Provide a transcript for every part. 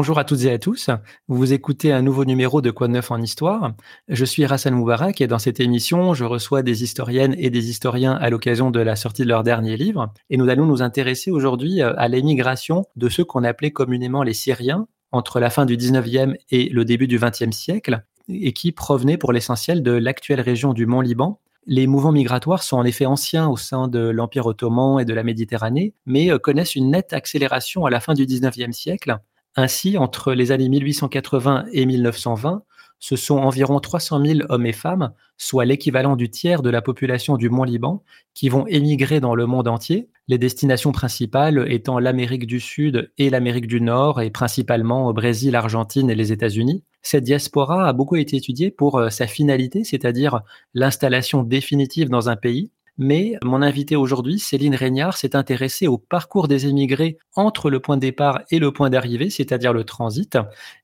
Bonjour à toutes et à tous. Vous écoutez un nouveau numéro de Quoi de neuf en histoire. Je suis Rassan Moubarak et dans cette émission, je reçois des historiennes et des historiens à l'occasion de la sortie de leur dernier livre. Et nous allons nous intéresser aujourd'hui euh, à l'émigration de ceux qu'on appelait communément les Syriens entre la fin du 19e et le début du 20e siècle et qui provenaient pour l'essentiel de l'actuelle région du Mont-Liban, les mouvements migratoires sont en effet anciens au sein de l'Empire ottoman et de la Méditerranée, mais euh, connaissent une nette accélération à la fin du 19e siècle ainsi, entre les années 1880 et 1920, ce sont environ 300 000 hommes et femmes, soit l'équivalent du tiers de la population du Mont-Liban, qui vont émigrer dans le monde entier, les destinations principales étant l'Amérique du Sud et l'Amérique du Nord, et principalement au Brésil, l'Argentine et les États-Unis. Cette diaspora a beaucoup été étudiée pour euh, sa finalité, c'est-à-dire l'installation définitive dans un pays, mais mon invité aujourd'hui, Céline Régnard, s'est intéressée au parcours des émigrés entre le point de départ et le point d'arrivée, c'est-à-dire le transit.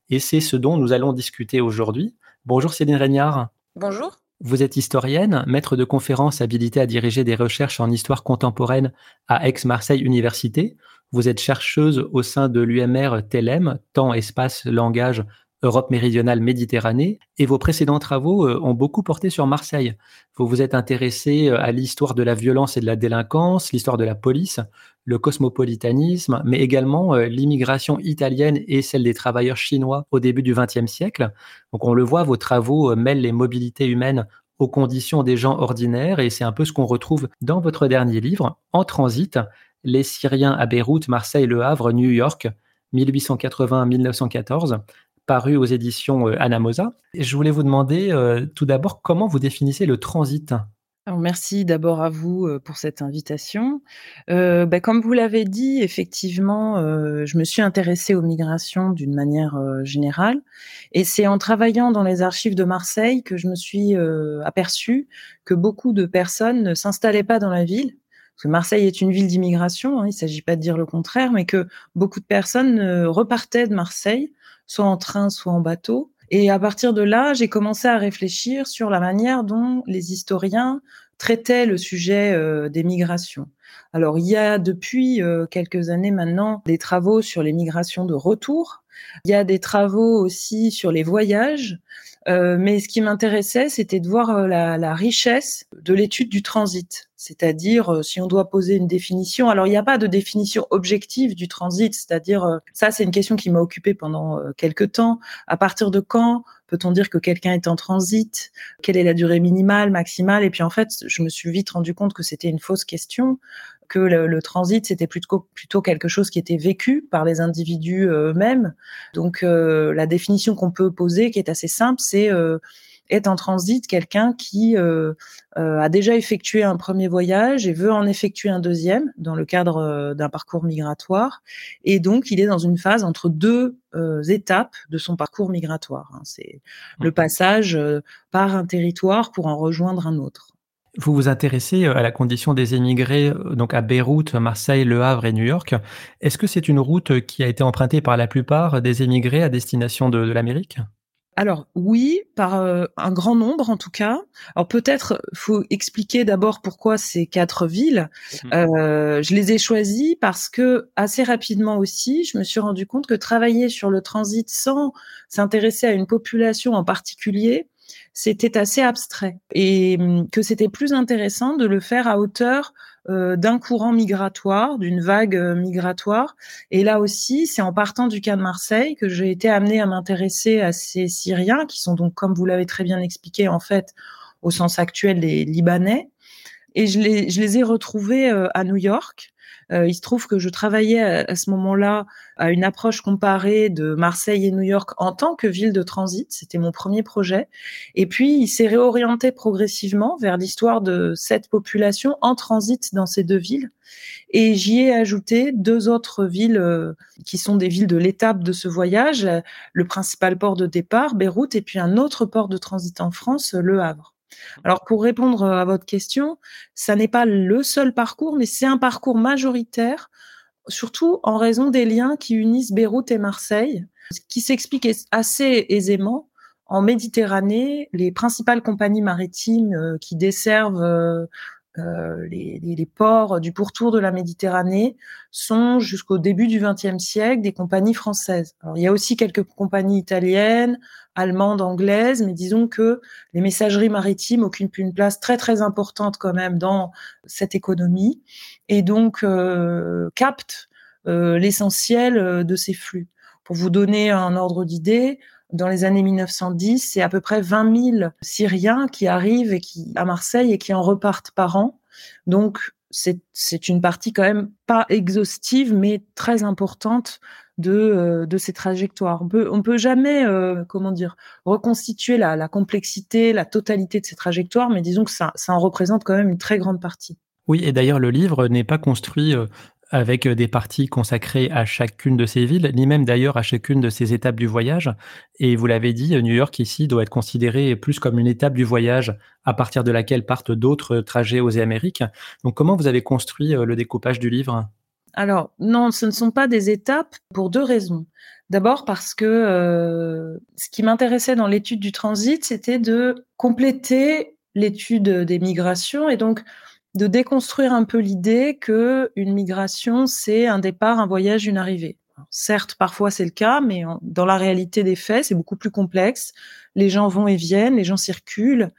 Et c'est ce dont nous allons discuter aujourd'hui. Bonjour Céline Régnard. Bonjour. Vous êtes historienne, maître de conférences habilitée à diriger des recherches en histoire contemporaine à Aix-Marseille Université. Vous êtes chercheuse au sein de l'UMR TELEM, temps, espace, langage, Europe méridionale, Méditerranée, et vos précédents travaux euh, ont beaucoup porté sur Marseille. Vous vous êtes intéressé euh, à l'histoire de la violence et de la délinquance, l'histoire de la police, le cosmopolitanisme, mais également euh, l'immigration italienne et celle des travailleurs chinois au début du XXe siècle. Donc on le voit, vos travaux mêlent les mobilités humaines aux conditions des gens ordinaires, et c'est un peu ce qu'on retrouve dans votre dernier livre, En transit, les Syriens à Beyrouth, Marseille, Le Havre, New York, 1880-1914 paru aux éditions euh, Anamosa. Je voulais vous demander euh, tout d'abord comment vous définissez le transit? Merci d'abord à vous euh, pour cette invitation. Bah, comme vous l'avez dit, effectivement, je me suis intéressée aux migrations d'une manière générale, et c'est en travaillant dans les archives de Marseille que je me suis aperçue que beaucoup de personnes ne s'installaient pas dans la ville. Parce que Marseille est une ville d'immigration, hein, il ne s'agit pas de dire le contraire, mais que beaucoup de personnes repartaient de Marseille soit en train, soit en bateau. Et à partir de là, j'ai commencé à réfléchir sur la manière dont les historiens traitaient le sujet euh, des migrations. Alors, il y a depuis euh, quelques années maintenant des travaux sur les migrations de retour. Il y a des travaux aussi sur les voyages. Euh, mais ce qui m'intéressait, c'était de voir la, richesse de l'étude du transit. C'est-à-dire, euh, si on doit poser une définition, alors il n'y a pas de définition objective du transit, c'est-à-dire, ça c'est une question qui m'a occupée pendant quelques temps. À partir de quand peut-on dire que quelqu'un est en transit? Quelle est la durée minimale, maximale? Et puis en fait, je me suis vite rendu compte que c'était une fausse question que le, transit c'était plutôt quelque chose qui était vécu par les individus eux-mêmes. Donc euh, la définition qu'on peut poser, qui est assez simple, c'est euh, est en transit quelqu'un qui euh, a déjà effectué un premier voyage et veut en effectuer un deuxième dans le cadre d'un parcours migratoire. Et donc, il est dans une phase entre deux étapes de son parcours migratoire. Hein. C'est le passage par un territoire pour en rejoindre un autre. Vous vous intéressez euh, à la condition des émigrés euh, donc à Beyrouth, Marseille, Le Havre et New York. Est-ce que c'est une route qui a été empruntée par la plupart des émigrés à destination de, l'Amérique? Alors oui, par euh, un grand nombre en tout cas. Alors peut-être faut expliquer d'abord pourquoi ces quatre villes. Mmh. je les ai choisies parce que assez rapidement aussi, je me suis rendu compte que travailler sur le transit sans s'intéresser à une population en particulier, c'était assez abstrait et hum, que c'était plus intéressant de le faire à hauteur euh, d'un courant migratoire, d'une vague euh, migratoire. Et là aussi, c'est en partant du cas de Marseille que j'ai été amenée à m'intéresser à ces Syriens qui sont donc, comme vous l'avez très bien expliqué, en fait, au sens actuel, les Libanais. Et je les, je les ai retrouvés euh, à New York euh, il se trouve que je travaillais à, ce moment-là à une approche comparée de Marseille et New York en tant que ville de transit. C'était mon premier projet. Et puis, il s'est réorienté progressivement vers l'histoire de cette population en transit dans ces deux villes. Et j'y ai ajouté deux autres villes euh, qui sont des villes de l'étape de ce voyage, le principal port de départ, Beyrouth, et puis un autre port de transit en France, Le Havre. Alors pour répondre à votre question, ça n'est pas le seul parcours, mais c'est un parcours majoritaire, surtout en raison des liens qui unissent Beyrouth et Marseille, ce qui s'explique assez aisément. En Méditerranée, les principales compagnies maritimes euh, qui desservent euh, euh, les, les, ports du pourtour de la Méditerranée sont jusqu'au début du XXe siècle des compagnies françaises. Alors, il y a aussi quelques compagnies italiennes, allemandes, anglaises, mais disons que les messageries maritimes occupent une place très très importante quand même dans cette économie et donc euh, captent euh, l'essentiel de ces flux. Pour vous donner un ordre d'idée, dans les années 1910, c'est à peu près 20 000 Syriens qui arrivent et qui, à Marseille et qui en repartent par an. Donc, c'est une partie quand même pas exhaustive, mais très importante de, euh, de ces trajectoires. On peut, on peut jamais, euh, comment dire, reconstituer la, la, complexité, la totalité de ces trajectoires, mais disons que ça, ça en représente quand même une très grande partie. Oui, et d'ailleurs, le livre n'est pas construit euh, avec euh, des parties consacrées à chacune de ces villes, ni même d'ailleurs à chacune de ces étapes du voyage. Et vous l'avez dit, New York ici doit être considéré plus comme une étape du voyage à partir de laquelle partent d'autres trajets aux Amériques. Donc comment vous avez construit euh, le découpage du livre? Alors non, ce ne sont pas des étapes pour deux raisons. D'abord parce que euh, ce qui m'intéressait dans l'étude du transit, c'était de compléter l'étude des migrations et donc de déconstruire un peu l'idée que une migration, c'est un départ, un voyage, une arrivée. certes, parfois c'est le cas, mais dans la réalité des faits, c'est beaucoup plus complexe. Les gens vont et viennent, les gens circulent,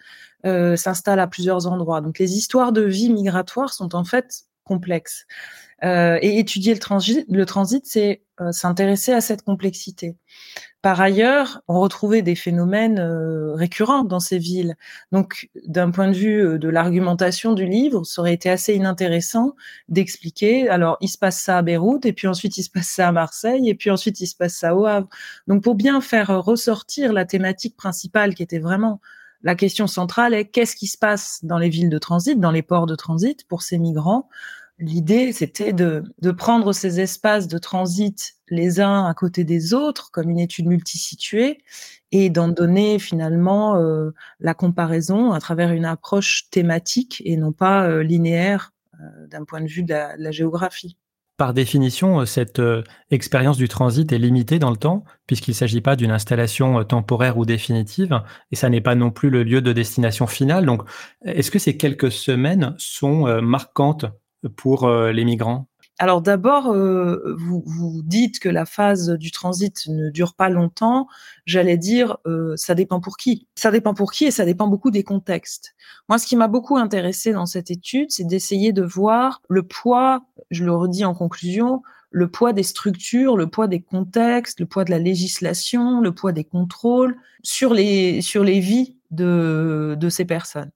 euh, s'installent à plusieurs endroits. Donc les histoires de vie migratoire sont en fait complexes. Euh, et étudier le transit, le transit, c'est euh, s'intéresser à cette complexité. Par ailleurs, on retrouvait des phénomènes euh, récurrents dans ces villes. Donc, d'un point de vue euh, de l'argumentation du livre, ça aurait été assez inintéressant d'expliquer. Alors, il se passe ça à Beyrouth, et puis ensuite il se passe ça à Marseille, et puis ensuite il se passe ça au Havre. Donc, pour bien faire ressortir la thématique principale, qui était vraiment la question centrale, est qu'est-ce qui se passe dans les villes de transit, dans les ports de transit pour ces migrants L'idée, c'était de, prendre ces espaces de transit les uns à côté des autres, comme une étude multisituée, et d'en donner finalement euh, la comparaison à travers une approche thématique et non pas euh, linéaire euh, d'un point de vue de la, de la, géographie. Par définition, cette expérience du transit est limitée dans le temps, puisqu'il ne s'agit pas d'une installation temporaire ou définitive, et ça n'est pas non plus le lieu de destination finale. Donc, est-ce que ces quelques semaines sont marquantes pour euh, les migrants? Alors d'abord, euh, vous, dites que la phase du transit ne dure pas longtemps. J'allais dire, euh, ça dépend pour qui. Ça dépend pour qui et ça dépend beaucoup des contextes. Moi, ce qui m'a beaucoup intéressé dans cette étude, c'est d'essayer de voir le poids, je le redis en conclusion, le poids des structures, le poids des contextes, le poids de la législation, le poids des contrôles sur les sur les vies de de ces personnes.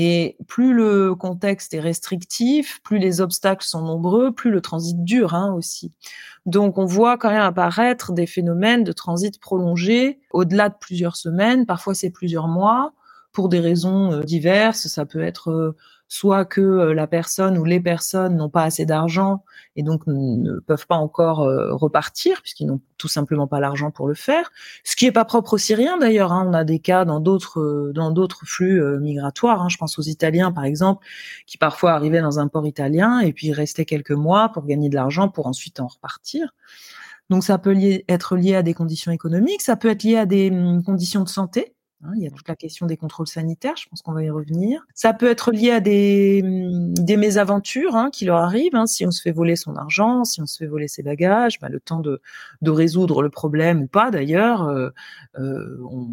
Et plus le contexte est restrictif, plus les obstacles sont nombreux, plus le transit dure hein, aussi. Donc on voit quand même apparaître des phénomènes de transit prolongé au-delà de plusieurs semaines, parfois c'est plusieurs mois, pour des raisons euh, diverses. Ça peut être euh, soit que euh, la personne ou les personnes n'ont pas assez d'argent et donc ne peuvent pas encore euh, repartir puisqu'ils n'ont tout simplement pas l'argent pour le faire. Ce qui est pas propre aux Syriens d'ailleurs. Hein. On a des cas dans d'autres euh, dans d'autres flux migratoires. Hein. Je pense aux Italiens par exemple qui parfois arrivaient dans un port italien et puis restaient quelques mois pour gagner de l'argent pour ensuite en repartir. Donc ça peut être lié à des conditions économiques, ça peut être lié à des hum, conditions de santé. Hein, il y a toute la question des contrôles sanitaires, je pense qu'on va y revenir. Ça peut être lié à des, des mésaventures hein, qui leur arrivent. Hein, si on se fait voler son argent, si on se fait voler ses bagages, bah, le temps de, de résoudre le problème ou pas d'ailleurs, euh, euh, on,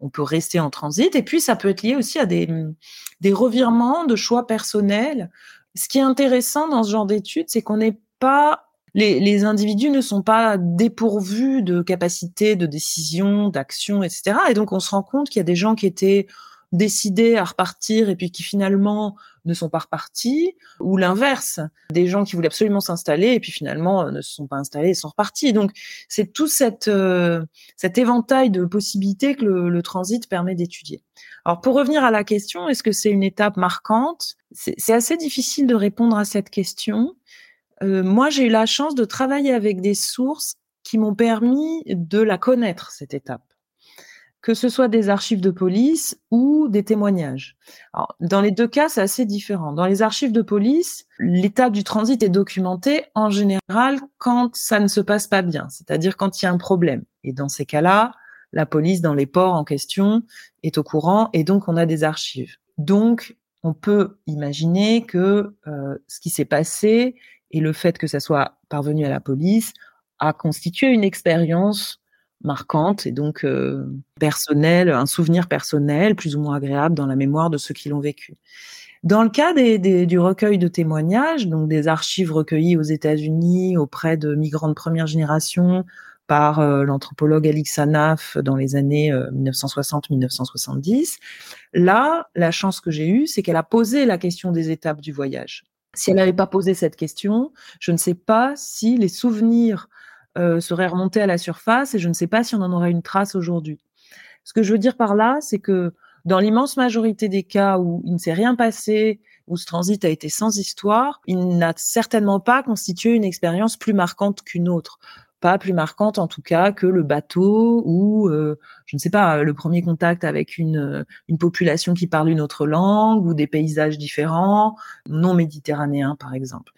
on, peut rester en transit. Et puis ça peut être lié aussi à des, hum, des revirements de choix personnels. Ce qui est intéressant dans ce genre d'études, c'est qu'on n'est pas les, individus ne sont pas dépourvus de capacités de décision, d'action, etc. Et donc on se rend compte qu'il y a des gens qui étaient décidés à repartir et puis qui finalement ne sont pas repartis, ou l'inverse, des gens qui voulaient absolument s'installer et puis finalement euh, ne se sont pas installés et sont repartis. Donc c'est tout euh, cet éventail de possibilités que le, le transit permet d'étudier. Alors pour revenir à la question, est-ce que c'est une étape marquante? C'est assez difficile de répondre à cette question euh, moi, j'ai eu la chance de travailler avec des sources qui m'ont permis de la connaître, cette étape. Que ce soit des archives de police ou des témoignages. Dans les deux cas, c'est assez différent. Dans les archives de police, l'étape du transit est documentée en général quand ça ne se passe pas bien, c'est-à-dire quand il y a un problème. Et dans ces cas-là, la police dans les ports en question est au courant et donc on a des archives. Donc, on peut imaginer que ce qui s'est passé et le fait que ça soit parvenu à la police a constitué une expérience marquante et donc personnelle, un souvenir personnel plus ou moins agréable dans la mémoire de ceux qui l'ont vécu. Dans le cas du recueil de témoignages, donc des archives recueillies aux États-Unis auprès de migrants de première génération par l'anthropologue Alix Anaf dans les années 1960-1970, là, la chance que j'ai eue, c'est qu'elle a posé la question des étapes du voyage. Si elle n'avait pas posé cette question, je ne sais pas si les souvenirs seraient remontés à la surface et je ne sais pas si on en aurait une trace aujourd'hui. Ce que je veux dire par là, c'est que dans l'immense majorité des cas où il ne s'est rien passé, où ce transit a été sans histoire, il n'a certainement pas constitué une expérience plus marquante qu'une autre. Pas plus marquante en tout cas que le bateau ou, euh, je ne sais pas, le premier contact avec une, une population qui parle une autre langue ou des paysages différents, non méditerranéens par exemple.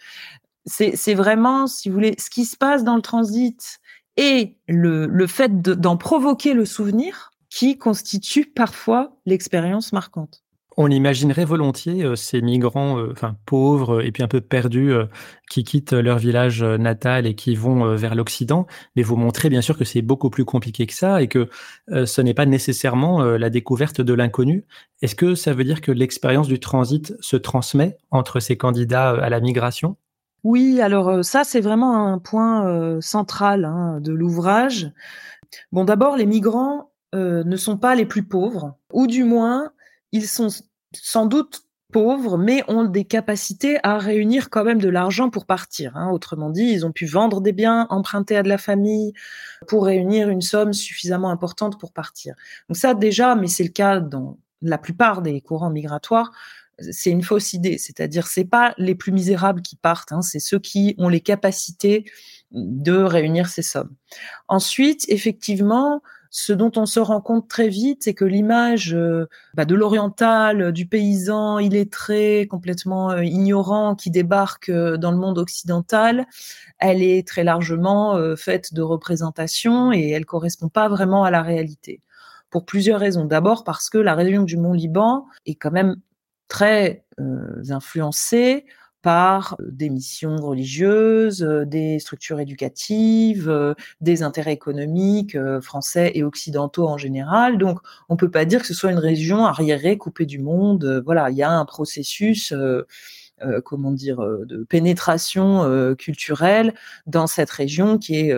C'est vraiment, si vous voulez, ce qui se passe dans le transit et le, le fait d'en provoquer le souvenir, qui constitue parfois l'expérience marquante. On imaginerait volontiers euh, ces migrants, euh, pauvres et puis un peu perdus, euh, qui quittent leur village natal et qui vont vers l'Occident. Mais vous montrez bien sûr que c'est beaucoup plus compliqué que ça et que ce n'est pas nécessairement la découverte de l'inconnu. Est-ce que ça veut dire que l'expérience du transit se transmet entre ces candidats à la migration? Oui, alors ça c'est vraiment un point central hein, de l'ouvrage. Bon, d'abord, les migrants ne sont pas les plus pauvres, ou du moins, ils sont sans doute pauvres, mais ont des capacités à réunir quand même de l'argent pour partir. Hein. Autrement dit, ils ont pu vendre des biens, emprunter à de la famille pour réunir une somme suffisamment importante pour partir. Donc ça déjà, mais c'est le cas dans la plupart des courants migratoires, c'est une fausse idée. C'est-à-dire, c'est pas les plus misérables qui partent, hein, c'est ceux qui ont les capacités de réunir ces sommes. Ensuite, effectivement, ce dont on se rend compte très vite, c'est que l'image euh, bah, de l'oriental, du paysan illettré, complètement euh, ignorant, qui débarque euh, dans le monde occidental, elle est très largement faite de représentations et elle correspond pas vraiment à la réalité. Pour plusieurs raisons. D'abord parce que la région du Mont Liban est quand même très influencée par des missions religieuses, des structures éducatives, des intérêts économiques français et occidentaux en général. Donc, on peut pas dire que ce soit une région arriérée, coupée du monde. Voilà, il y a un processus. Comment dire, de pénétration culturelle dans cette région qui est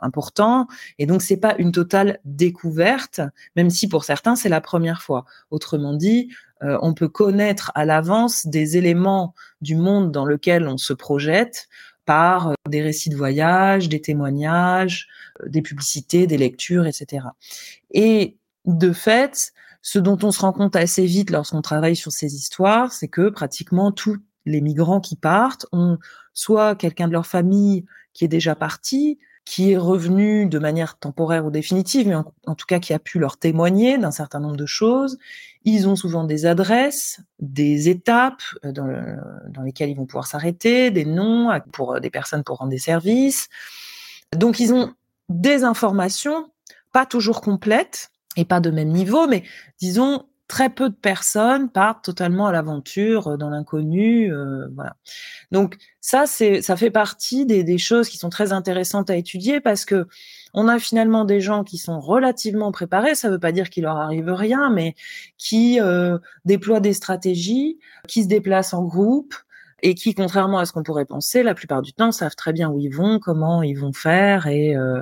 important. Et donc, c'est pas une totale découverte, même si pour certains, c'est la première fois. Autrement dit, euh, on peut connaître à l'avance des éléments du monde dans lequel on se projette par euh, des récits de voyage, des témoignages, euh, des publicités, des lectures, etc. Et de fait, ce dont on se rend compte assez vite lorsqu'on travaille sur ces histoires, c'est que pratiquement tous les migrants qui partent ont soit quelqu'un de leur famille qui est déjà parti, qui est revenu de manière temporaire ou définitive, mais en, tout cas qui a pu leur témoigner d'un certain nombre de choses. Ils ont souvent des adresses, des étapes euh, dans, dans lesquelles ils vont pouvoir s'arrêter, des noms pour euh, des personnes pour rendre des services. Donc ils ont des informations, pas toujours complètes et pas de même niveau, mais disons très peu de personnes partent totalement à l'aventure euh, dans l'inconnu, euh, voilà. Donc ça, c'est, ça fait partie des, des, choses qui sont très intéressantes à étudier parce que on a finalement des gens qui sont relativement préparés. Ça ne veut pas dire qu'il leur arrive rien, mais qui euh, déploient des stratégies, qui se déplacent en groupe et qui, contrairement à ce qu'on pourrait penser, la plupart du temps savent très bien où ils vont, comment ils vont faire et euh,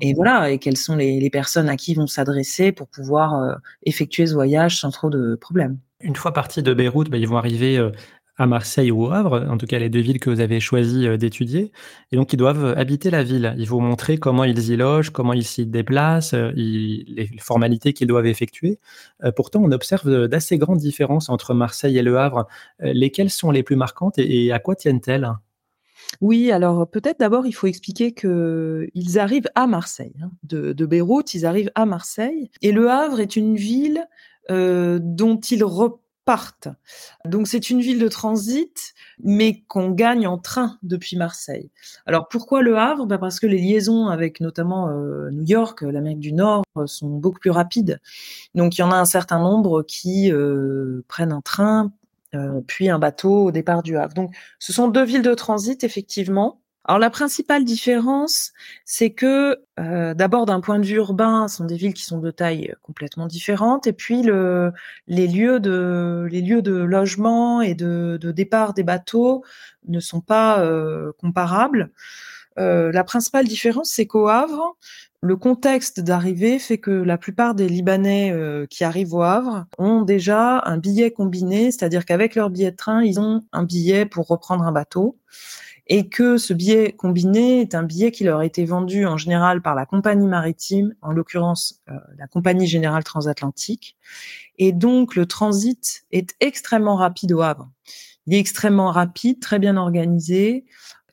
et voilà, et quelles sont les, personnes à qui ils vont s'adresser pour pouvoir euh, effectuer ce voyage sans trop de problèmes. Une fois partis de Beyrouth, bah, ils vont arriver euh, à Marseille ou au Havre, en tout cas les deux villes que vous avez choisi euh, d'étudier. Et donc, ils doivent habiter la ville. Ils vont montrer comment ils y logent, comment ils s'y déplacent, les formalités qu'ils doivent effectuer. pourtant, on observe d'assez grandes différences entre Marseille et le Havre. lesquelles sont les plus marquantes et à quoi tiennent-elles? Oui, alors peut-être d'abord il faut expliquer qu'ils arrivent à Marseille. Hein. De, Beyrouth, ils arrivent à Marseille. Et Le Havre est une ville euh, dont ils partent. Donc c'est une ville de transit, mais qu'on gagne en train depuis Marseille. Alors pourquoi le Havre? Ben Parce que les liaisons avec notamment euh, New York, l'Amérique du Nord, euh, sont beaucoup plus rapides. Donc il y en a un certain nombre qui euh, prennent un train, puis un bateau au départ du Havre. Donc ce sont deux villes de transit, effectivement. Alors la principale différence, c'est que euh, d'abord d'un point de vue urbain, ce sont des villes qui sont de taille complètement différente, et puis le, les lieux de les lieux de logement et de, départ des bateaux ne sont pas euh, comparables. Euh, la principale différence, c'est qu'au Havre, le contexte d'arrivée fait que la plupart des Libanais euh, qui arrivent au Havre ont déjà un billet combiné, c'est-à-dire qu'avec leur billet de train, ils ont un billet pour reprendre un bateau et que ce billet combiné est un billet qui leur a été vendu en général par la compagnie maritime, en l'occurrence euh, la compagnie générale transatlantique. Et donc le transit est extrêmement rapide au Havre. Il est extrêmement rapide, très bien organisé.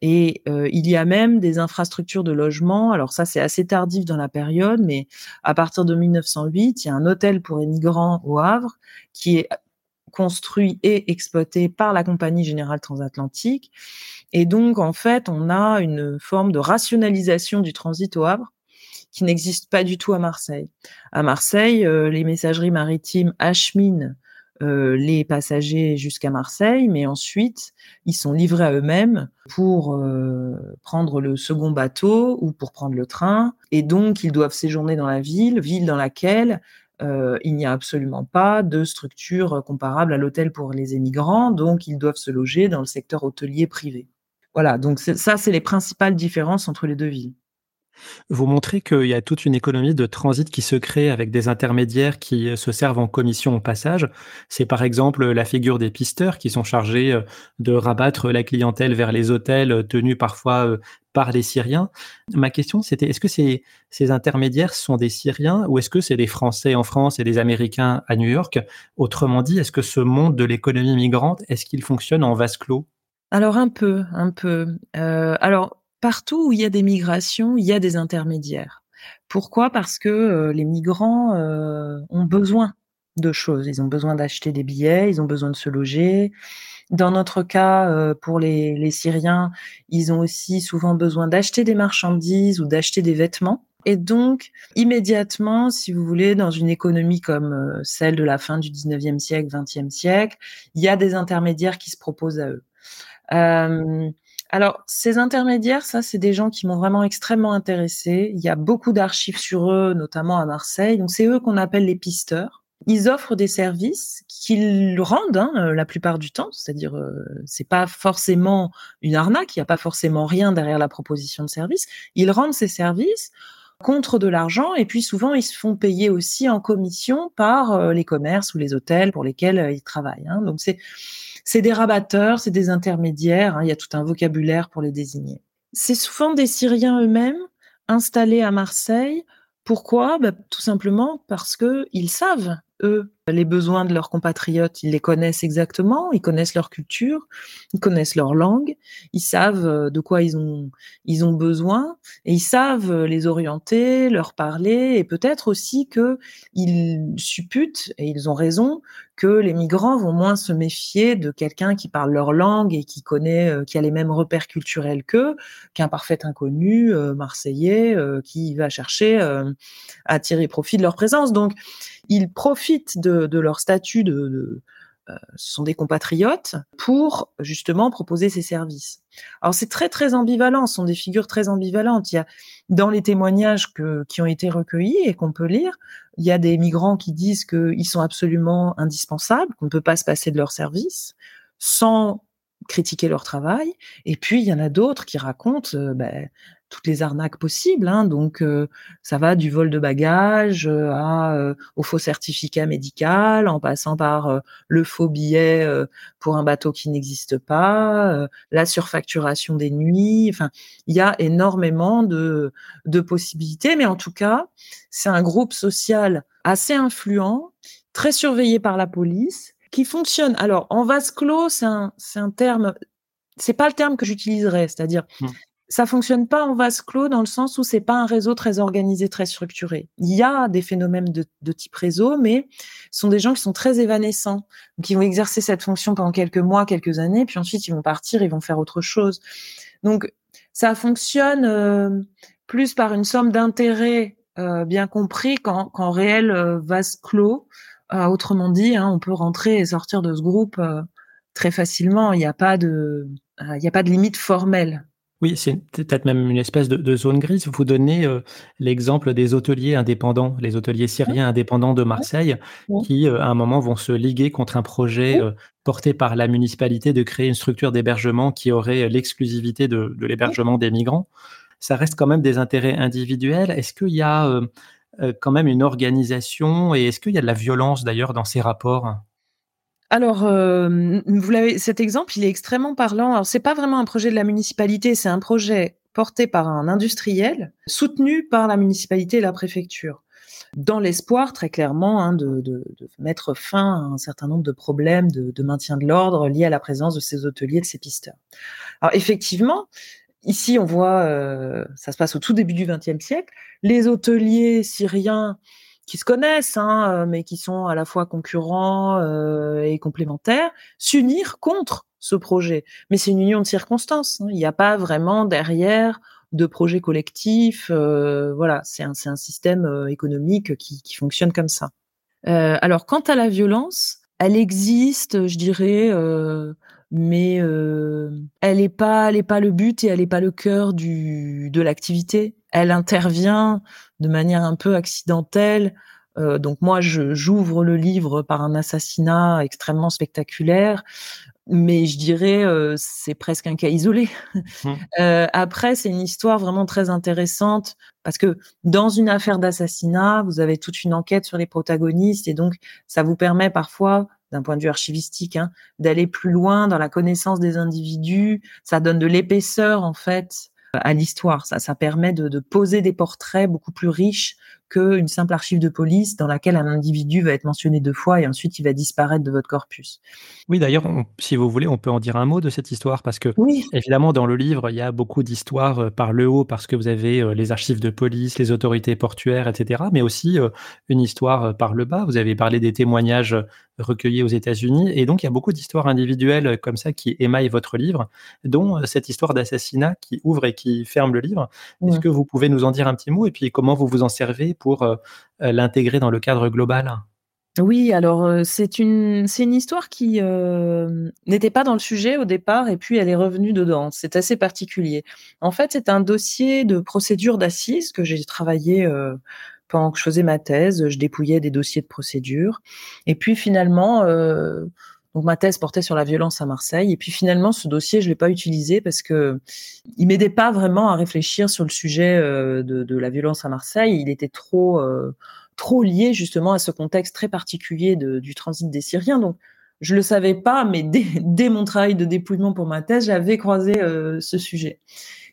Et euh, il y a même des infrastructures de logement. Alors ça, c'est assez tardif dans la période, mais à partir de 1908, il y a un hôtel pour les migrants au Havre qui est construit et exploité par la Compagnie Générale Transatlantique. Et donc, en fait, on a une forme de rationalisation du transit au Havre qui n'existe pas du tout à Marseille. À Marseille, euh, les messageries maritimes acheminent euh, les passagers jusqu'à Marseille, mais ensuite, ils sont livrés à eux-mêmes pour euh, prendre le second bateau ou pour prendre le train. Et donc, ils doivent séjourner dans la ville, ville dans laquelle euh, il n'y a absolument pas de structure comparable à l'hôtel pour les émigrants, donc ils doivent se loger dans le secteur hôtelier privé. Voilà, donc ça, c'est les principales différences entre les deux villes. Vous montrez qu'il y a toute une économie de transit qui se crée avec des intermédiaires qui euh, se servent en commission au passage. C'est par exemple la figure des pisteurs qui sont chargés euh, de rabattre la clientèle vers les hôtels euh, tenus parfois par les Syriens. Ma question, c'était est-ce que ces, ces intermédiaires sont des Syriens ou est-ce que c'est des Français en France et des Américains à New York? Autrement dit, est-ce que ce monde de l'économie migrante, est-ce qu'il fonctionne en vase clos? Alors un peu, un peu. alors partout où il y a des migrations, il y a des intermédiaires. Pourquoi? Parce que euh, les migrants euh, ont besoin de choses. Ils ont besoin d'acheter des billets, ils ont besoin de se loger. Dans notre cas, euh, pour les, les, Syriens, ils ont aussi souvent besoin d'acheter des marchandises ou d'acheter des vêtements. Et donc, immédiatement, si vous voulez, dans une économie comme celle de la fin du 19e siècle, 20e siècle, il y a des intermédiaires qui se proposent à eux. Alors, ces intermédiaires, ça, c'est des gens qui m'ont vraiment extrêmement intéressé. Il y a beaucoup d'archives sur eux, notamment à Marseille. Donc, c'est eux qu'on appelle les pisteurs. Ils offrent des services qu'ils rendent hein, euh, la plupart du temps, c'est-à-dire euh, c'est pas forcément une arnaque, il n'y a pas forcément rien derrière la proposition de service. Ils rendent ces services contre de l'argent et puis souvent ils se font payer aussi en commission par euh, les commerces ou les hôtels pour lesquels euh, ils travaillent. Hein. Donc c'est c'est des rabatteurs, c'est des intermédiaires, hein, il y a tout un vocabulaire pour les désigner. C'est souvent des Syriens eux-mêmes installés à Marseille. Pourquoi? Bah, Tout simplement parce que ils savent eux les besoins de leurs compatriotes, ils les connaissent exactement, ils connaissent leur culture, ils connaissent leur langue, ils savent euh, de quoi ils ont, ils ont besoin et ils savent euh, les orienter, leur parler et peut-être aussi que ils supputent et ils ont raison que les migrants vont moins se méfier de quelqu'un qui parle leur langue et qui connaît, euh, qui a les mêmes repères culturels qu'eux, qu'un parfait inconnu marseillais qui va chercher à tirer profit de leur présence. Donc, ils profitent de leur statut de, euh, ce sont des compatriotes pour justement proposer ces services. Alors c'est très très ambivalent, ce sont des figures très ambivalentes. Il y a dans les témoignages que, qui ont été recueillis et qu'on peut lire, il y a des migrants qui disent qu'ils sont absolument indispensables, qu'on ne peut pas se passer de leur service sans critiquer leur travail. Et puis il y en a d'autres qui racontent, ben, toutes les arnaques possibles. Hein, donc, euh, ça va du vol de bagages à, euh, au faux certificat médical, en passant par le faux billet pour un bateau qui n'existe pas, la surfacturation des nuits. Enfin, il y a énormément de, de possibilités, mais en tout cas, c'est un groupe social assez influent, très surveillé par la police, qui fonctionne. Alors, en vase clos, c'est un, c'est un terme, c'est pas le terme que j'utiliserais, c'est-à-dire, mmh ça fonctionne pas en vase clos dans le sens où c'est pas un réseau très organisé, très structuré. Il y a des phénomènes de, de type réseau, mais ce sont des gens qui sont très évanescents, qui vont exercer cette fonction pendant quelques mois, quelques années, puis ensuite ils vont partir, ils vont faire autre chose. Donc ça fonctionne euh, plus par une somme d'intérêts euh, bien compris qu'en réel euh, vase clos. Autrement dit, hein, on peut rentrer et sortir de ce groupe très facilement. Il n'y a pas de, il n'y a pas de limite formelle. Oui, c'est peut-être même une espèce de, zone grise. Vous donnez euh, l'exemple des hôteliers indépendants, les hôteliers syriens indépendants de Marseille, qui euh, à un moment vont se liguer contre un projet euh, porté par la municipalité de créer une structure d'hébergement qui aurait l'exclusivité de, de l'hébergement des migrants. Ça reste quand même des intérêts individuels. Est-ce qu'il y a quand même une organisation et est-ce qu'il y a de la violence d'ailleurs dans ces rapports? Alors, euh, vous l'avez, cet exemple, il est extrêmement parlant. Alors, c'est pas vraiment un projet de la municipalité, c'est un projet porté par un industriel, soutenu par la municipalité et la préfecture, dans l'espoir très clairement hein, de, mettre fin à un certain nombre de problèmes de, de maintien de l'ordre liés à la présence de ces hôteliers, de ces pisteurs. Alors effectivement, ici on voit, euh, ça se passe au tout début du XXe siècle, les hôteliers syriens qui se connaissent, hein, euh, mais qui sont à la fois concurrents euh, et complémentaires, s'unir contre ce projet. Mais c'est une union de circonstances. Hein. Il n'y a pas vraiment derrière de projet collectif. Euh, voilà, c'est un, un, système euh, économique qui, qui, fonctionne comme ça. Euh, alors, quant à la violence, elle existe, je dirais, mais elle n'est pas, elle est pas le but et elle n'est pas le cœur du, de l'activité. Elle intervient de manière un peu accidentelle. Euh, donc moi, je j'ouvre le livre par un assassinat extrêmement spectaculaire, mais je dirais euh, c'est presque un cas isolé. Mmh. Euh, après, c'est une histoire vraiment très intéressante parce que dans une affaire d'assassinat, vous avez toute une enquête sur les protagonistes et donc ça vous permet parfois d'un point de vue archivistique, hein, d'aller plus loin dans la connaissance des individus. Ça donne de l'épaisseur en fait à l'histoire. Ça, ça permet de, poser des portraits beaucoup plus riches qu'une simple archive de police dans laquelle un individu va être mentionné deux fois et ensuite il va disparaître de votre corpus. Oui, d'ailleurs, si vous voulez, on peut en dire un mot de cette histoire parce que, oui. évidemment, dans le livre, il y a beaucoup d'histoires euh, par le haut parce que vous avez euh, les archives de police, les autorités portuaires, etc., mais aussi euh, une histoire par le bas. Vous avez parlé des témoignages recueillis aux États-Unis et donc il y a beaucoup d'histoires individuelles comme ça qui émaillent votre livre, dont cette histoire d'assassinat qui ouvre et qui ferme le livre. Est-ce que vous pouvez nous en dire un petit mot et puis comment vous vous en servez pour euh, euh, l'intégrer dans le cadre global? Oui, alors euh, c'est une une histoire qui n'était pas dans le sujet au départ et puis elle est revenue dedans. C'est assez particulier. En fait, c'est un dossier de procédure d'assises que j'ai travaillé pendant que je faisais ma thèse. Je dépouillais des dossiers de procédure et puis finalement. Donc ma thèse portait sur la violence à Marseille et puis finalement ce dossier je l'ai pas utilisé parce que il m'aidait pas vraiment à réfléchir sur le sujet de, de, la violence à Marseille. Il était trop trop lié justement à ce contexte très particulier du transit des Syriens. Donc, je le savais pas, mais dès, dès mon travail de dépouillement pour ma thèse, j'avais croisé euh, ce sujet.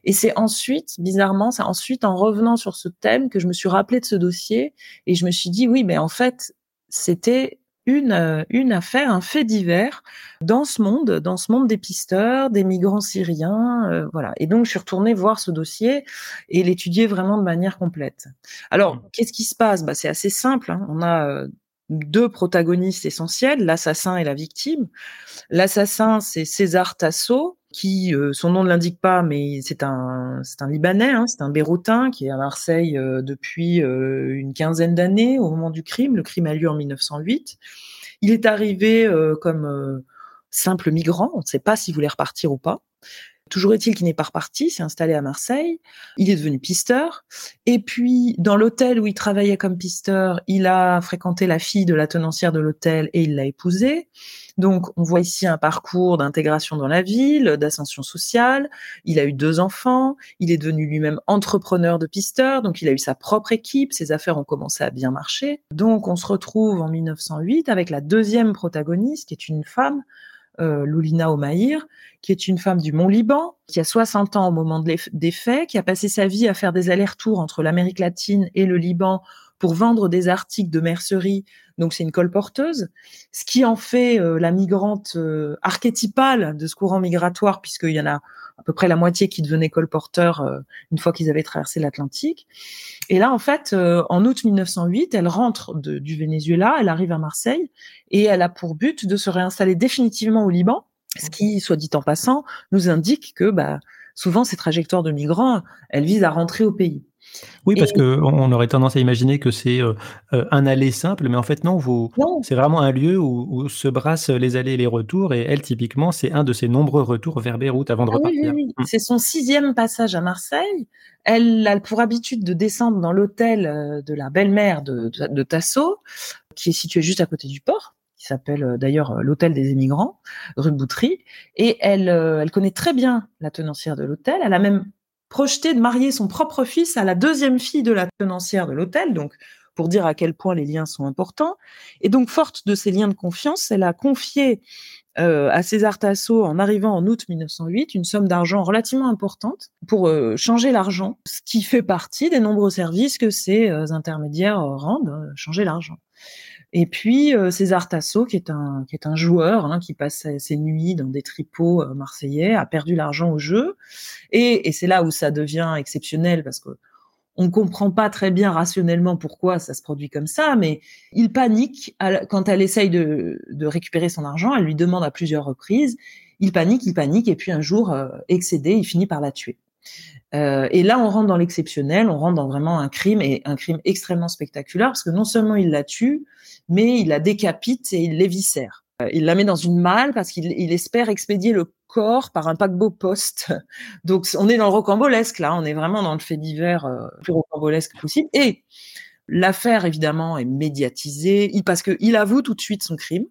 Et c'est ensuite, bizarrement, c'est ensuite en revenant sur ce thème que je me suis rappelé de ce dossier et je me suis dit, oui, mais en fait, c'était une, euh, une affaire, un fait divers dans ce monde, dans ce monde des pisteurs, des migrants syriens, euh, voilà. Et donc je suis retournée voir ce dossier et l'étudier vraiment de manière complète. Alors mmh. qu'est-ce qui se passe? Bah c'est assez simple. Hein. On a euh, deux protagonistes essentiels, l'assassin et la victime. L'assassin, c'est César Tasso, qui, euh, son nom ne l'indique pas, mais c'est un, Libanais, hein, c'est un Béroutin qui est à Marseille euh, depuis euh, une quinzaine d'années au moment du crime. Le crime a lieu en 1908. Il est arrivé comme simple migrant, on ne sait pas s'il voulait repartir ou pas. Toujours est-il qu'il n'est pas reparti, s'est installé à Marseille. Il est devenu pisteur. Et puis, dans l'hôtel où il travaillait comme pisteur, il a fréquenté la fille de la tenancière de l'hôtel et il l'a épousée. Donc, on voit ici un parcours d'intégration dans la ville, d'ascension sociale. Il a eu deux enfants. Il est devenu lui-même entrepreneur de pisteur. Donc, il a eu sa propre équipe. Ses affaires ont commencé à bien marcher. Donc, on se retrouve en 1908 avec la deuxième protagoniste, qui est une femme, euh, Loulina Omaïr, qui est une femme du Mont-Liban, qui a 60 ans au moment des faits, qui a passé sa vie à faire des allers-retours entre l'Amérique latine et le Liban pour vendre des articles de mercerie. Donc c'est une colporteuse, ce qui en fait euh, la migrante euh, archétypale de ce courant migratoire, puisqu'il y en a à peu près la moitié qui devenaient colporteurs euh, une fois qu'ils avaient traversé l'Atlantique. Et là, en fait, en août 1908, elle rentre du Venezuela, elle arrive à Marseille, et elle a pour but de se réinstaller définitivement au Liban, ce qui, soit dit en passant, nous indique que bah, souvent ces trajectoires de migrants, elles visent à rentrer au pays. Oui, parce que on aurait tendance à imaginer que c'est euh, euh, un aller simple, mais en fait non, vous, c'est vraiment un lieu où, se brassent les allées et les retours. Et elle, typiquement, c'est un de ses nombreux retours vers Beyrouth avant de ah repartir. Oui, mmh. C'est son sixième passage à Marseille. Elle a pour habitude de descendre dans l'hôtel euh, de la belle-mère de, de, Tasso, qui est situé juste à côté du port qui s'appelle d'ailleurs l'hôtel des émigrants, rue Boutry, et elle, elle connaît très bien la tenancière de l'hôtel. Elle a même projeté de marier son propre fils à la deuxième fille de la tenancière de l'hôtel, donc pour dire à quel point les liens sont importants. Et donc, forte de ces liens de confiance, elle a confié euh, à César Tasso, en arrivant en août 1908, une somme d'argent relativement importante pour euh, changer l'argent, ce qui fait partie des nombreux services que ces euh, intermédiaires rendent, changer l'argent. Et puis euh, César Tasso, qui est un qui est un joueur hein, qui passe ses nuits dans des tripots euh, marseillais, a perdu l'argent au jeu, et, et c'est là où ça devient exceptionnel parce que on comprend pas très bien rationnellement pourquoi ça se produit comme ça, mais il panique quand elle essaye de, de récupérer son argent. Elle lui demande à plusieurs reprises. Il panique, il panique, et puis un jour, euh, excédé, il finit par la tuer. Euh, et là, on rentre dans l'exceptionnel, on rentre dans vraiment un crime et un crime extrêmement spectaculaire parce que non seulement il la tue, mais il la décapite et il l'éviscère. Euh, il la met dans une malle parce qu'il il espère expédier le corps par un paquebot poste. Donc, on est dans le rocambolesque là, on est vraiment dans le fait divers euh, plus rocambolesque possible. Et l'affaire évidemment est médiatisée parce qu'il avoue tout de suite son crime.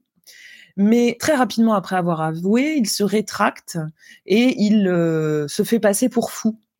Mais très rapidement après avoir avoué, il se rétracte et il se fait passer pour fou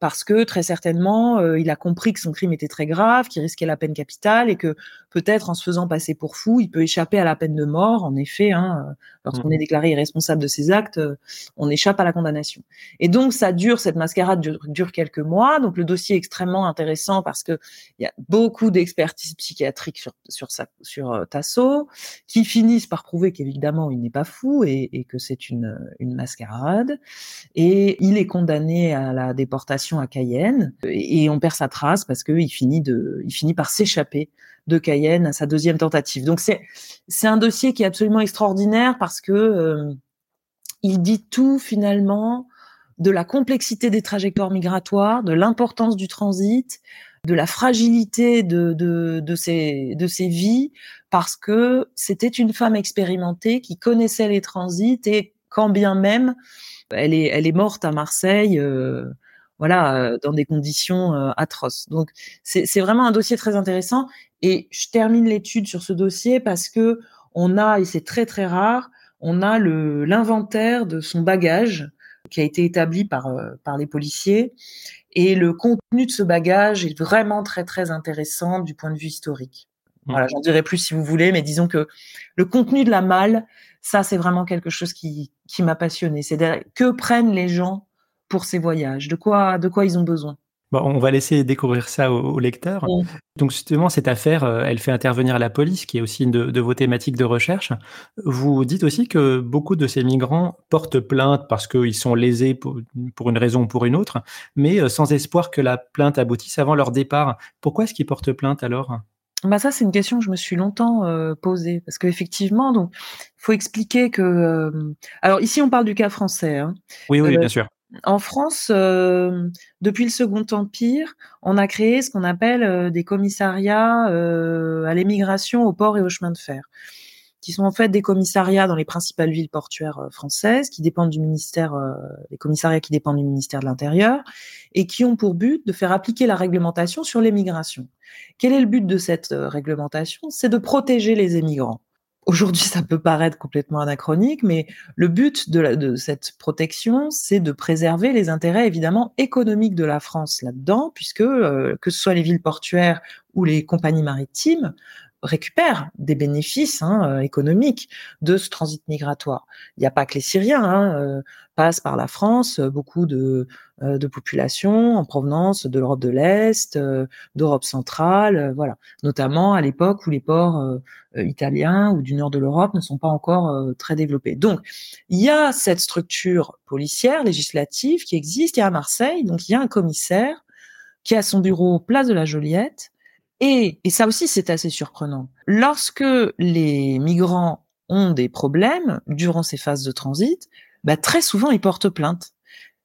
parce que très certainement, euh, il a compris que son crime était très grave, qu'il risquait la peine capitale et que peut-être en se faisant passer pour fou, il peut échapper à la peine de mort. En effet, hein, euh, lorsqu'on mmh. est déclaré irresponsable de ses actes, euh, on échappe à la condamnation. Et donc ça dure, cette mascarade dure, quelques mois. Donc le dossier est extrêmement intéressant parce que il y a beaucoup d'expertises psychiatriques sur sur, sur Tasso qui finissent par prouver qu'évidemment il n'est pas fou et, et que c'est une une mascarade. Et il est condamné à la déportation à Cayenne et on perd sa trace parce qu'il finit de, il finit par s'échapper de Cayenne à sa deuxième tentative. Donc c'est c'est un dossier qui est absolument extraordinaire parce que euh, il dit tout finalement de la complexité des trajectoires migratoires, de l'importance du transit, de la fragilité de, de, de, ces, de ces vies, parce que c'était une femme expérimentée qui connaissait les transits et quand bien même elle est, elle est morte à Marseille, euh, voilà, euh, dans des conditions euh, atroces. Donc c'est vraiment un dossier très intéressant. Et je termine l'étude sur ce dossier parce que on a, et c'est très très rare, on a le l'inventaire de son bagage qui a été établi par euh, par les policiers. Et le contenu de ce bagage est vraiment très très intéressant du point de vue historique. Mmh. Voilà, j'en dirai plus si vous voulez, mais disons que le contenu de la malle, ça c'est vraiment quelque chose qui qui m'a passionné. C'est que prennent les gens pour ces voyages? De quoi, de quoi ils ont besoin? Bon, on va laisser découvrir ça aux, lecteurs. Donc justement, cette affaire, euh, elle fait intervenir la police, qui est aussi une de, vos thématiques de recherche. Vous dites aussi que beaucoup de ces migrants portent plainte parce qu'ils sont lésés pour, une raison ou pour une autre, mais euh, sans espoir que la plainte aboutisse avant leur départ. Pourquoi est-ce qu'ils portent plainte alors? Bah ça c'est une question que je me suis longtemps euh, posée parce qu'effectivement donc faut expliquer que alors ici on parle du cas français hein. oui oui bien sûr en France, euh, depuis le Second Empire, on a créé ce qu'on appelle euh, des commissariats euh, à l'émigration au port et au chemin de fer, qui sont en fait des commissariats dans les principales villes portuaires françaises, qui dépendent du ministère, des commissariats qui dépendent du ministère de l'Intérieur, et qui ont pour but de faire appliquer la réglementation sur l'émigration. Quel est le but de cette réglementation? C'est de protéger les émigrants. Aujourd'hui, ça peut paraître complètement anachronique, mais le but de, cette protection, c'est de préserver les intérêts évidemment économiques de la France là-dedans, puisque euh, que ce soit les villes portuaires ou les compagnies maritimes, récupèrent des bénéfices hein, économiques de ce transit migratoire. Il n'y a pas que les Syriens hein, passent par la France, beaucoup de, de populations en provenance de l'Europe de l'Est, d'Europe centrale, voilà, notamment à l'époque où les ports italiens ou du nord de l'Europe ne sont pas encore très développés. Donc, il y a cette structure policière législative qui existe. Et à Marseille, donc il y a un commissaire qui a son bureau place de la Joliette. Et, et ça aussi, c'est assez surprenant. Lorsque les migrants ont des problèmes durant ces phases de transit, bah, très souvent, ils portent plainte.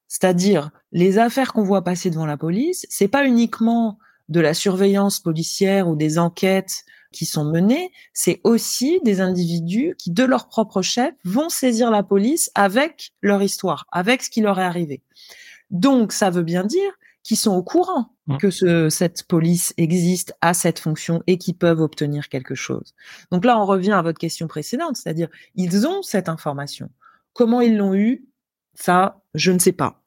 C'est-à-dire, les affaires qu'on voit passer devant la police, c'est pas uniquement de la surveillance policière ou des enquêtes qui sont menées, c'est aussi des individus qui, de leur propre chef, vont saisir la police avec leur histoire, avec ce qui leur est arrivé. Donc, ça veut bien dire qui sont au courant mmh. que ce, cette police existe, à cette fonction et qui peuvent obtenir quelque chose. Donc là, on revient à votre question précédente, c'est-à-dire ils ont cette information. Comment ils l'ont eu Ça, je ne sais pas.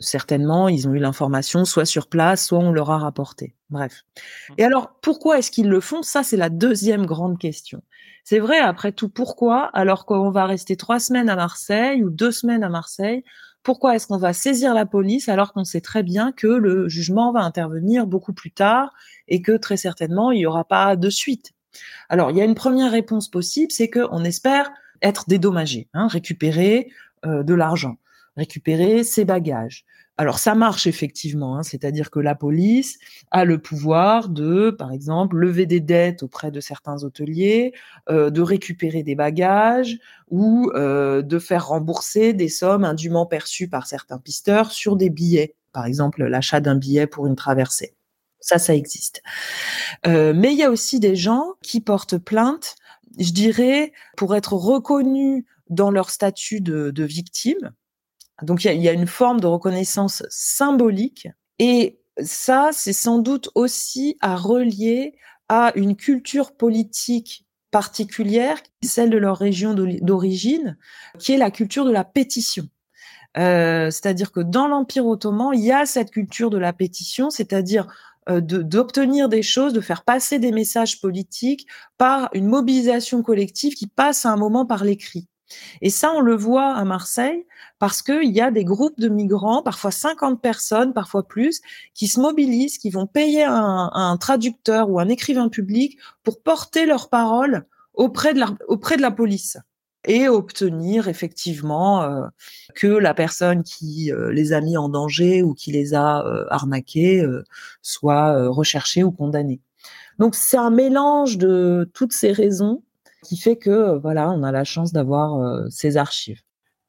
Certainement, ils ont eu l'information soit sur place, soit on leur a rapporté. Bref. Mmh. Et alors, pourquoi est-ce qu'ils le font? Ça, c'est la deuxième grande question. C'est vrai, après tout, pourquoi? Alors qu'on va rester trois semaines à Marseille ou deux semaines à Marseille pourquoi est-ce qu'on va saisir la police alors qu'on sait très bien que le jugement va intervenir beaucoup plus tard et que très certainement il n'y aura pas de suite Alors il y a une première réponse possible, c'est qu'on espère être dédommagé, hein, récupérer euh, de l'argent, récupérer ses bagages. Alors ça marche effectivement, hein, c'est-à-dire que la police a le pouvoir de, par exemple, lever des dettes auprès de certains hôteliers, euh, de récupérer des bagages ou euh, de faire rembourser des sommes indûment perçues par certains pisteurs sur des billets, par exemple l'achat d'un billet pour une traversée. Ça, ça existe. Euh, mais il y a aussi des gens qui portent plainte, je dirais, pour être reconnus dans leur statut de, de victime donc il y, a, une forme de reconnaissance symbolique et ça, c'est sans doute aussi à relier à une culture politique particulière, celle de leur région d'origine, qui est la culture de la pétition. Euh, c'est-à-dire que dans l'Empire ottoman, il y a cette culture de la pétition, c'est-à-dire euh, d'obtenir des choses, de faire passer des messages politiques par une mobilisation collective qui passe à un moment par l'écrit. Et ça, on le voit à Marseille parce qu'il y a des groupes de migrants, parfois 50 personnes, parfois plus, qui se mobilisent, qui vont payer un, traducteur ou un écrivain public pour porter leurs paroles auprès de la, police et obtenir effectivement euh, que la personne qui euh, les a mis en danger ou qui les a euh, arnaqués soit recherchée ou condamnée. Donc c'est un mélange de toutes ces raisons qui fait que euh, voilà, on a la chance d'avoir euh, ces archives.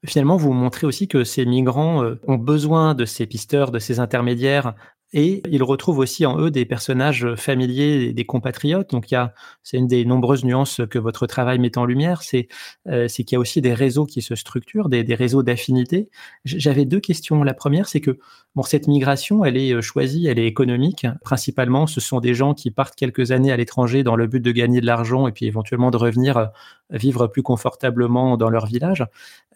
Finalement, vous montrez aussi que ces migrants euh, ont besoin de ces pisteurs, de ces intermédiaires et ils retrouvent aussi en eux des personnages familiers, des compatriotes. Donc, il y a, c'est une des nombreuses nuances que votre travail met en lumière, c'est qu'il y a aussi des réseaux qui se structurent, des, des réseaux d'affinité. J'avais deux questions. La première, c'est que bon, cette migration, elle est euh, choisie, elle est économique. Principalement, ce sont des gens qui partent quelques années à l'étranger dans le but de gagner de l'argent et puis éventuellement de revenir euh, vivre plus confortablement dans leur village.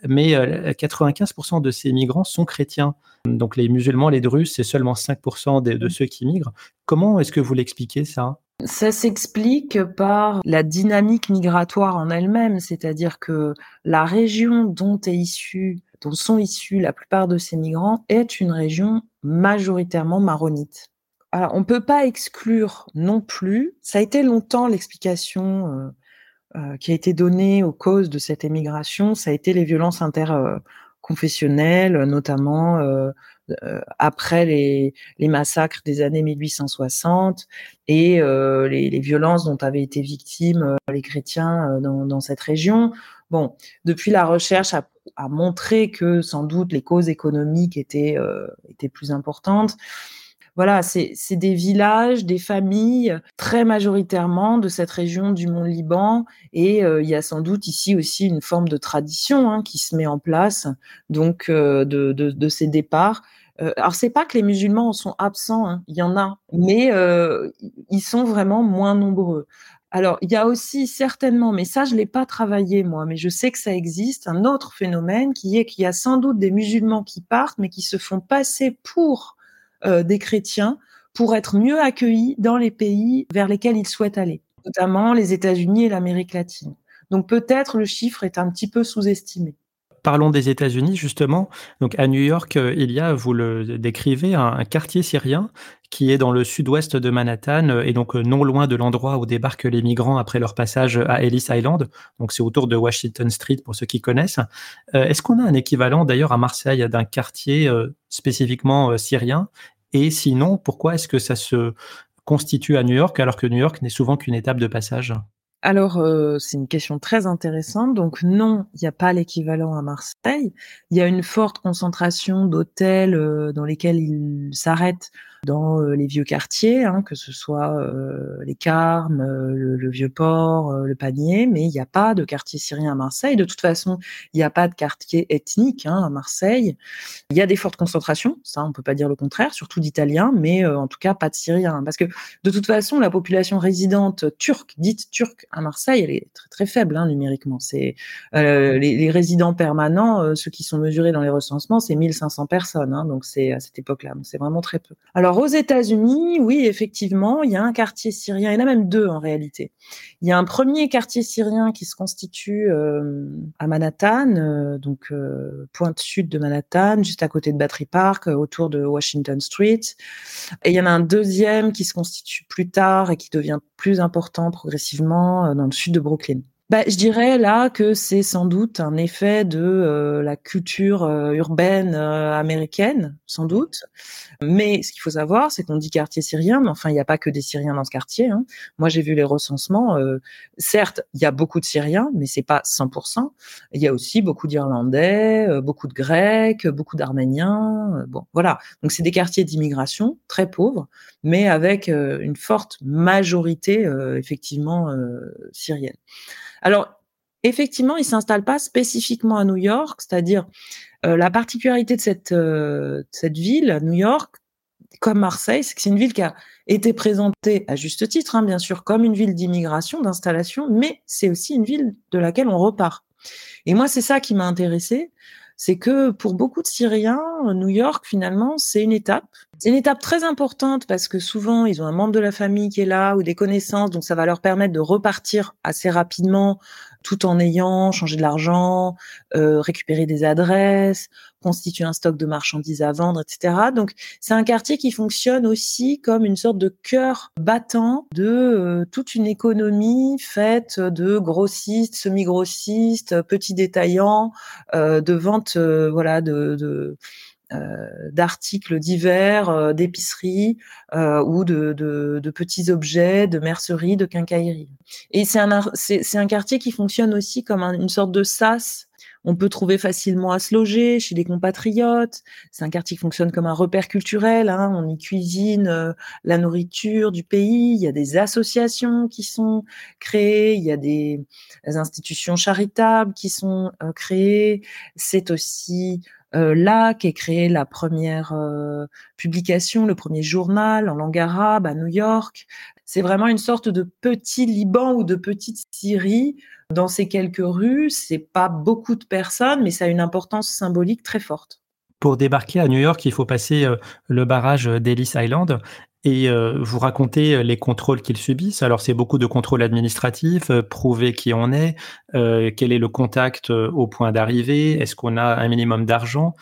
Mais 95% de ces migrants sont chrétiens. Donc les musulmans, les drus, c'est seulement 5% de, de, ceux qui migrent. Comment est-ce que vous l'expliquez ça? Ça s'explique par la dynamique migratoire en elle-même, c'est-à-dire que la région dont est issu, dont sont issus la plupart de ces migrants est une région majoritairement maronite. Alors, on peut pas exclure non plus, ça a été longtemps l'explication euh, euh, qui a été donnée aux causes de cette émigration, ça a été les violences inter, euh, confessionnelles, notamment euh, euh, après les, les, massacres des années 1860 et euh, les, les, violences dont avaient été victimes les chrétiens dans, dans, cette région. Bon, depuis la recherche a, a, montré que sans doute les causes économiques étaient, étaient plus importantes voilà, c'est des villages, des familles très majoritairement de cette région du Mont Liban, et euh, il y a sans doute ici aussi une forme de tradition hein, qui se met en place, donc euh, de, de, ces départs. Euh, alors c'est pas que les musulmans en sont absents, hein, il y en a, mais euh, ils sont vraiment moins nombreux. Alors, il y a aussi certainement, mais ça, je l'ai pas travaillé moi, mais je sais que ça existe, un autre phénomène qui est qu'il y a sans doute des musulmans qui partent, mais qui se font passer pour des chrétiens pour être mieux accueillis dans les pays vers lesquels ils souhaitent aller. notamment les États-Unis et l'Amérique latine. Donc peut-être le chiffre est un petit peu sous-estimé. Parlons des États-Unis justement. Donc à New York, euh, il y a, vous le décrivez, un, quartier syrien qui est dans le sud-ouest de Manhattan euh, et donc euh, non loin de l'endroit où débarquent les migrants après leur passage à Ellis Island. Donc c'est autour de Washington Street pour ceux qui connaissent. Est-ce qu'on a un équivalent d'ailleurs à Marseille d'un quartier spécifiquement syrien? Et sinon, pourquoi est-ce que ça se constitue à New York alors que New York n'est souvent qu'une étape de passage? Alors, euh, c'est une question très intéressante. Donc, non, il n'y a pas l'équivalent à Marseille. Il y a une forte concentration d'hôtels euh, dans lesquels ils s'arrêtent dans euh, les vieux quartiers, hein, que ce soit euh, les Carmes, euh, le, vieux port, le panier, mais il n'y a pas de quartier syrien à Marseille. De toute façon, il n'y a pas de quartier ethnique hein, à Marseille. Il y a des fortes concentrations, ça on peut pas dire le contraire, surtout d'Italiens, mais en tout cas pas de Syriens, parce que de toute façon la population résidente turque, dite turque à Marseille, elle est très faible hein, numériquement. C'est les, résidents permanents, ceux qui sont mesurés dans les recensements, c'est 1500 personnes, donc c'est à cette époque-là, c'est vraiment très peu. Alors aux États-Unis, oui, effectivement, il y a un quartier syrien, il y en a même deux en réalité. Il y a un premier quartier syrien qui se constitue euh, à Manhattan, euh, donc euh, pointe sud de Manhattan, juste à côté de Battery Park, autour de Washington Street. Et il y en a un deuxième qui se constitue plus tard et qui devient plus important progressivement dans le sud de Brooklyn. Bah, je dirais là que c'est sans doute un effet de euh, la culture euh, urbaine euh, américaine, sans doute. Mais ce qu'il faut savoir, c'est qu'on dit quartier syrien, mais enfin, il n'y a pas que des Syriens dans ce quartier. Hein. Moi, j'ai vu les recensements. certes, il y a beaucoup de Syriens, mais c'est pas 100%. Il y a aussi beaucoup d'Irlandais, beaucoup de Grecs, beaucoup d'Arméniens. bon, voilà. Donc, c'est des quartiers d'immigration très pauvres, mais avec une forte majorité, effectivement, syrienne. Alors, effectivement, il s'installe pas spécifiquement à New York, c'est-à-dire euh, la particularité de cette, euh, cette ville, New York, comme Marseille, c'est que c'est une ville qui a été présentée à juste titre, hein, bien sûr, comme une ville d'immigration, d'installation, mais c'est aussi une ville de laquelle on repart. Et moi, c'est ça qui m'a intéressé, c'est que pour beaucoup de Syriens, New York, finalement, c'est une étape. C'est une étape très importante parce que souvent, ils ont un membre de la famille qui est là ou des connaissances, donc ça va leur permettre de repartir assez rapidement tout en ayant changé de l'argent, euh, récupéré des adresses, constituer un stock de marchandises à vendre, etc. Donc c'est un quartier qui fonctionne aussi comme une sorte de cœur battant de euh, toute une économie faite de grossistes, semi-grossistes, petits détaillants, euh, de vente, voilà, de, de d'articles divers, d'épicerie ou de, de, petits objets, de mercerie, de quincaillerie. Et c'est un, c'est, un quartier qui fonctionne aussi comme une sorte de sas on peut trouver facilement à se loger chez des compatriotes. C'est un quartier qui fonctionne comme un repère culturel. Hein. On y cuisine euh, la nourriture du pays. Il y a des associations qui sont créées. Il y a des, institutions charitables qui sont euh, créées. C'est aussi euh, là qu'est créée la première publication, le premier journal en langue arabe à New York. C'est vraiment une sorte de petit Liban ou de petite Syrie dans ces quelques rues. C'est pas beaucoup de personnes, mais ça a une importance symbolique très forte. Pour débarquer à New York, il faut passer euh, le barrage d'Ellis Island et euh, vous racontez les contrôles qu'ils subissent. Alors, c'est beaucoup de contrôles administratifs, euh, prouver qui on est, quel est le contact au point d'arrivée, est-ce qu'on a un minimum d'argent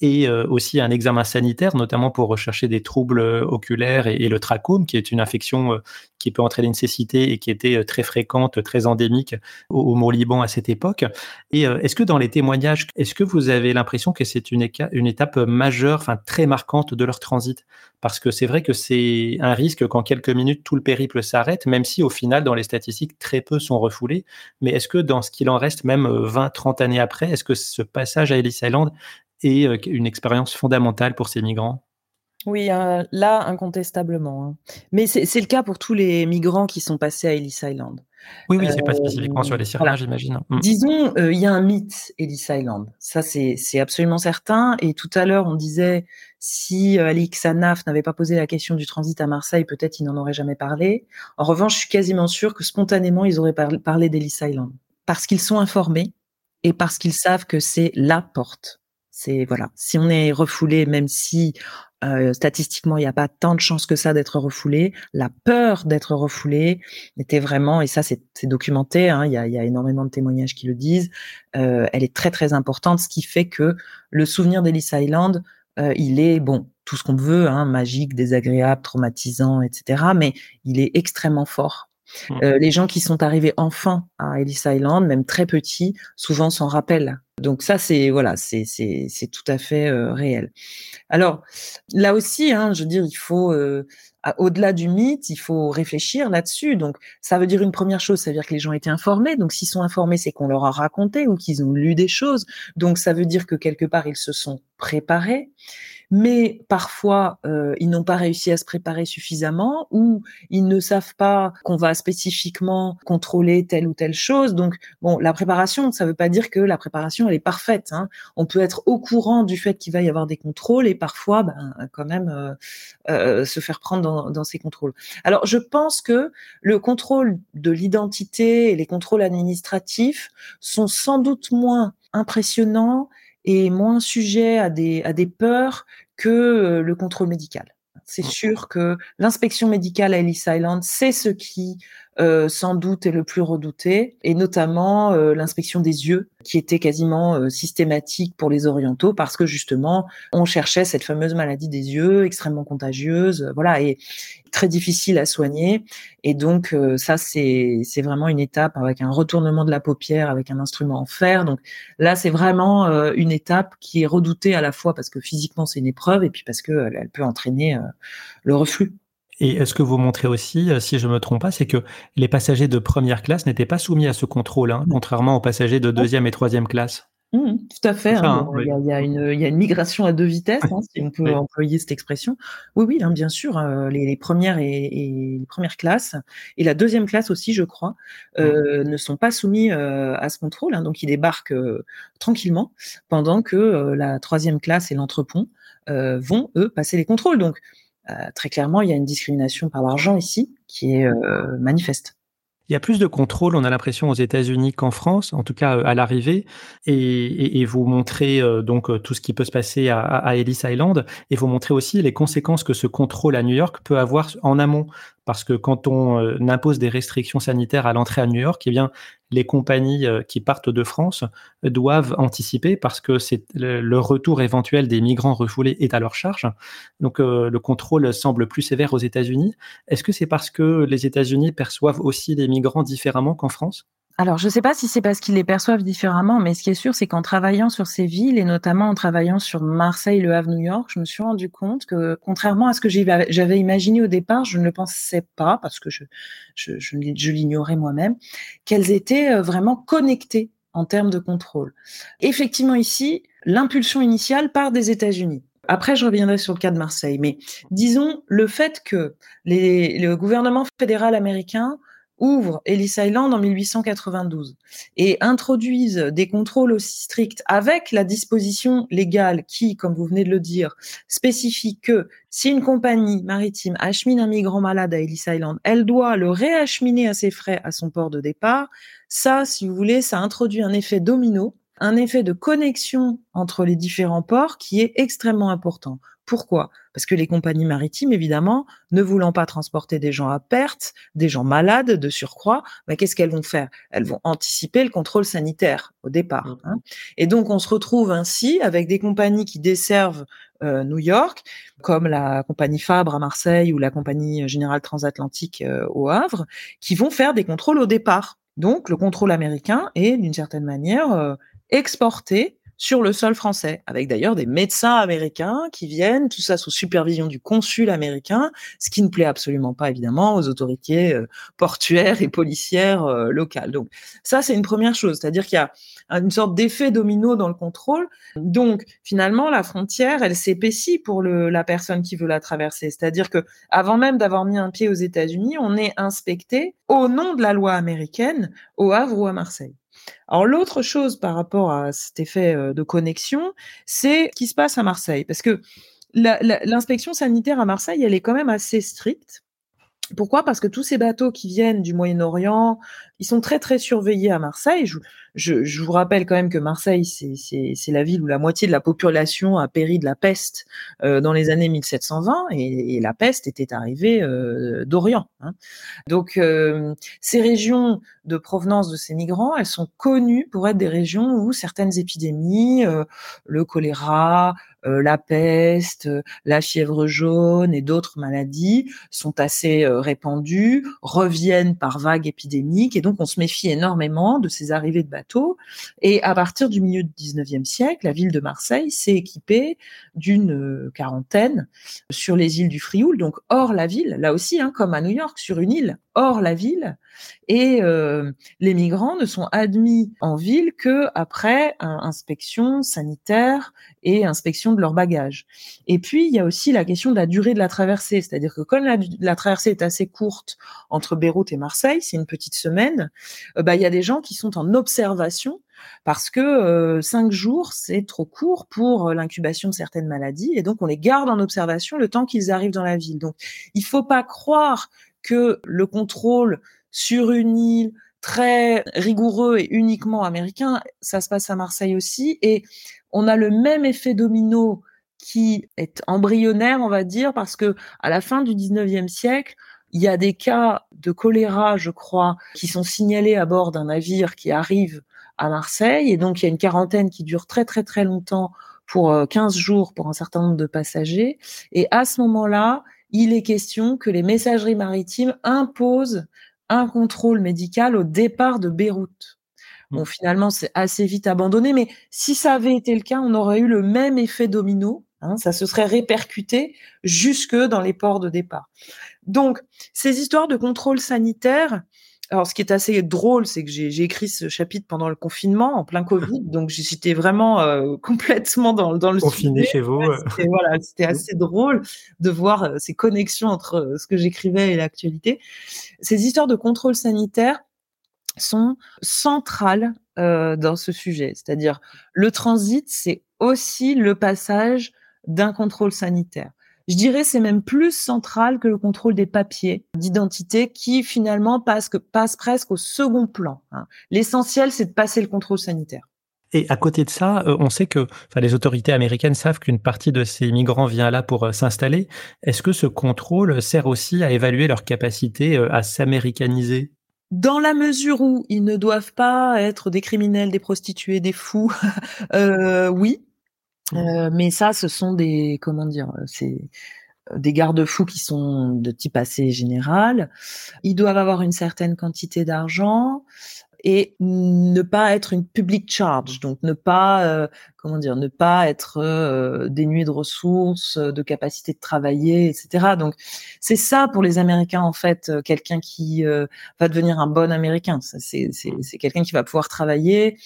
et euh, aussi un examen sanitaire, notamment pour rechercher des troubles euh, oculaires et, le trachome, qui est une infection euh, qui peut entraîner une cécité et qui était très fréquente, très endémique au, au Mont-Liban à cette époque. Et est-ce que dans les témoignages, est-ce que vous avez l'impression que c'est une, une, étape majeure, enfin très marquante de leur transit? Parce que c'est vrai que c'est un risque qu'en quelques minutes, tout le périple s'arrête, même si au final, dans les statistiques, très peu sont refoulés. Mais est-ce que dans ce qu'il en reste, même 20, 30 années après, est-ce que ce passage à Ellis Island et euh, une expérience fondamentale pour ces migrants oui, euh, là, incontestablement. Hein. Mais c'est le cas pour tous les migrants qui sont passés à Ellis Island. Oui, oui, c'est pas spécifiquement sur les Syriens, j'imagine. Mm. Disons, euh, il y a un mythe Ellis Island. Ça, c'est absolument certain. Et tout à l'heure, on disait si Alix Sanaf n'avait pas posé la question du transit à Marseille, peut-être il n'en aurait jamais parlé. En revanche, je suis quasiment sûre que spontanément, ils auraient parlé d'Ellis Island. Parce qu'ils sont informés et parce qu'ils savent que c'est la porte C'est voilà, si on est refoulé, même si euh, statistiquement il n'y a pas tant de chances que ça d'être refoulé, la peur d'être refoulé était vraiment, et ça c'est documenté, hein, il y, a, y, a, énormément de témoignages qui le disent, euh, elle est très très importante, ce qui fait que le souvenir d'Ellis Island, euh, il est bon, tout ce qu'on veut, hein, magique, désagréable, traumatisant, etc. Mais il est extrêmement fort. Euh, les gens qui sont arrivés enfin à Ellis Island, même très petits, souvent s'en rappellent. Donc ça, c'est voilà, c'est tout à fait réel. Alors là aussi, hein, je veux dire, il faut au-delà du mythe, il faut réfléchir là-dessus. Donc ça veut dire une première chose, ça veut dire que les gens étaient informés. Donc s'ils sont informés, c'est qu'on leur a raconté ou qu'ils ont lu des choses. Donc ça veut dire que quelque part ils se sont préparés mais parfois euh, ils n'ont pas réussi à se préparer suffisamment ou ils ne savent pas qu'on va spécifiquement contrôler telle ou telle chose. Donc bon, la préparation, ça ne veut pas dire que la préparation elle est parfaite. Hein. On peut être au courant du fait qu'il va y avoir des contrôles et parfois, ben, quand même, euh, euh, se faire prendre dans, dans ces contrôles. Alors je pense que le contrôle de l'identité et les contrôles administratifs sont sans doute moins impressionnants et moins sujet à des, à des peurs que euh, le contrôle médical. C'est sûr que l'inspection médicale à Ellis Island, c'est ce qui euh, sans doute est le plus redouté, et notamment euh, l'inspection des yeux, qui était quasiment euh, systématique pour les orientaux, parce que justement, on cherchait cette fameuse maladie des yeux, extrêmement contagieuse, voilà, et très difficile à soigner. Et donc, ça, c'est vraiment une étape avec un retournement de la paupière, avec un instrument en fer. Donc là, c'est vraiment une étape qui est redoutée à la fois parce que physiquement, c'est une épreuve, et puis parce qu'elle elle peut entraîner le reflux. Et ce que vous montrez aussi, euh, si je me trompe pas, c'est que les passagers de première classe n'étaient pas soumis à ce contrôle, hein, contrairement aux passagers de deuxième et troisième classe? Mmh, tout à fait. Hein. il, y a, une, migration à deux vitesses, hein, si on peut employer cette expression. Oui, oui, bien sûr. Euh, les, premières et, les premières classes et la deuxième classe aussi, je crois, euh, ne sont pas soumis à ce contrôle. donc, ils débarquent tranquillement, pendant que la troisième classe et l'entrepont vont eux passer les contrôles. Donc, euh, très clairement, il y a une discrimination par l'argent ici qui est euh, manifeste. Il y a plus de contrôle, on a l'impression, aux États-Unis qu'en France, en tout cas euh, à l'arrivée. Et, vous montrez donc tout ce qui peut se passer à, Ellis Island, et vous montrez aussi les conséquences que ce contrôle à New York peut avoir en amont parce que quand on euh, impose des restrictions sanitaires à l'entrée à New York, eh bien, les compagnies euh, qui partent de France doivent anticiper parce que le retour éventuel des migrants refoulés est à leur charge. Donc, euh, le contrôle semble plus sévère aux États-Unis. Est-ce que c'est parce que les États-Unis perçoivent aussi les migrants différemment qu'en France? Alors, je ne sais pas si c'est parce qu'ils les perçoivent différemment, mais ce qui est sûr, c'est qu'en travaillant sur ces villes, et notamment en travaillant sur Marseille, Le Havre, New York, je me suis rendu compte que, contrairement à ce que j'avais imaginé au départ, je ne le pensais pas, parce que je, je, je, l'ignorais moi-même, qu'elles étaient euh, vraiment connectées en termes de contrôle. Effectivement, ici, l'impulsion initiale part des États-Unis. Après, je reviendrai sur le cas de Marseille, mais disons le fait que les, le gouvernement fédéral américain ouvre Ellis Island en 1892 et introduisent des contrôles aussi stricts avec la disposition légale qui, comme vous venez de le dire, spécifie que si une compagnie maritime achemine un migrant malade à Ellis Island, elle doit le réacheminer à ses frais à son port de départ. Ça, si vous voulez, ça introduit un effet domino, un effet de connexion entre les différents ports qui est extrêmement important. Pourquoi? Parce que les compagnies maritimes, évidemment, ne voulant pas transporter des gens à perte, des gens malades de surcroît, mais qu'est-ce qu'elles vont faire? Elles vont anticiper le contrôle sanitaire au départ. Mmh. Hein. Et donc, on se retrouve ainsi avec des compagnies qui desservent euh, New York, comme la compagnie Fabre à Marseille ou la compagnie Générale Transatlantique euh, au Havre, qui vont faire des contrôles au départ. Donc, le contrôle américain est, d'une certaine manière, euh, exporté sur le sol français, avec d'ailleurs des médecins américains qui viennent, tout ça sous supervision du consul américain, ce qui ne plaît absolument pas évidemment aux autorités euh, portuaires et policières euh, locales. Donc ça, c'est une première chose, c'est-à-dire qu'il y a une sorte d'effet domino dans le contrôle. Donc finalement, la frontière, elle s'épaissit pour la personne qui veut la traverser. C'est-à-dire que avant même d'avoir mis un pied aux États-Unis, on est inspecté au nom de la loi américaine au Havre ou à Marseille. Alors l'autre chose par rapport à cet effet euh, de connexion, c'est ce qui se passe à Marseille, parce que l'inspection sanitaire à Marseille, elle est quand même assez stricte. Pourquoi? Parce que tous ces bateaux qui viennent du Moyen-Orient, ils sont très très surveillés à Marseille. Je, je vous rappelle quand même que Marseille, c'est la ville où la moitié de la population a péri de la peste euh, dans les années 1720, et, et la peste était arrivée euh, d'Orient. Hein. Donc euh, ces régions de provenance de ces migrants, elles sont connues pour être des régions où certaines épidémies, euh, le choléra, euh, la peste, la fièvre jaune et d'autres maladies sont assez euh, répandues, reviennent par vagues épidémiques, et donc on se méfie énormément de ces arrivées de Et à partir du milieu du 19e siècle, la ville de Marseille s'est équipée d'une euh, quarantaine sur les îles du Frioul, donc hors la ville, là aussi, hein, comme à New York, sur une île hors la ville, et euh, les migrants ne sont admis en ville que après inspection sanitaire et inspection de leurs bagages. Et puis il y a aussi la question de la durée de la traversée, c'est-à-dire que comme la, traversée est assez courte entre Beyrouth et Marseille, c'est une petite semaine, euh, bah il y a des gens qui sont en observation parce que euh, cinq jours c'est trop court pour l'incubation de certaines maladies et donc on les garde en observation le temps qu'ils arrivent dans la ville. Donc il faut pas croire que le contrôle sur une île très rigoureux et uniquement américain, ça se passe à Marseille aussi. Et on a le même effet domino qui est embryonnaire, on va dire, parce que à la fin du 19e siècle, il y a des cas de choléra, je crois, qui sont signalés à bord d'un navire qui arrive à Marseille. Et donc, il y a une quarantaine qui dure très, très, très longtemps pour 15 euh, jours pour un certain nombre de passagers. Et à ce moment-là, il est question que les messageries maritimes imposent un contrôle médical au départ de Beyrouth. Bon, mmh. finalement, c'est assez vite abandonné, mais si ça avait été le cas, on aurait eu le même effet domino. Hein, ça se serait répercuté jusque dans les ports de départ. Donc, ces histoires de contrôle sanitaire, alors, ce qui est assez drôle, c'est que j'ai écrit ce chapitre pendant le confinement, en plein Covid, donc j'étais vraiment euh, complètement dans, dans le confiné chez vous. voilà, c'était assez drôle de voir euh, ces connexions entre euh, ce que j'écrivais et l'actualité. Ces histoires de contrôle sanitaire sont centrales dans ce sujet, c'est-à-dire le transit, c'est aussi le passage d'un contrôle sanitaire. Je dirais c'est même plus central que le contrôle des papiers d'identité qui finalement passe, que, passe presque au second plan. Hein. L'essentiel, c'est de passer le contrôle sanitaire. Et à côté de ça, euh, on sait que les autorités américaines savent qu'une partie de ces migrants vient là pour euh, s'installer. Est-ce que ce contrôle sert aussi à évaluer leur capacité euh, à s'américaniser? Dans la mesure où ils ne doivent pas être des criminels, des prostituées, des fous, euh, oui, Mmh. mais ça, ce sont des comment dire, c'est des garde-fous qui sont de type assez général. Ils doivent avoir une certaine quantité d'argent et ne pas être une public charge, donc ne pas comment dire, ne pas être euh, dénué de ressources, de capacité de travailler, etc. Donc c'est ça pour les Américains en fait, quelqu'un qui va devenir un bon Américain. C'est quelqu'un qui va pouvoir travailler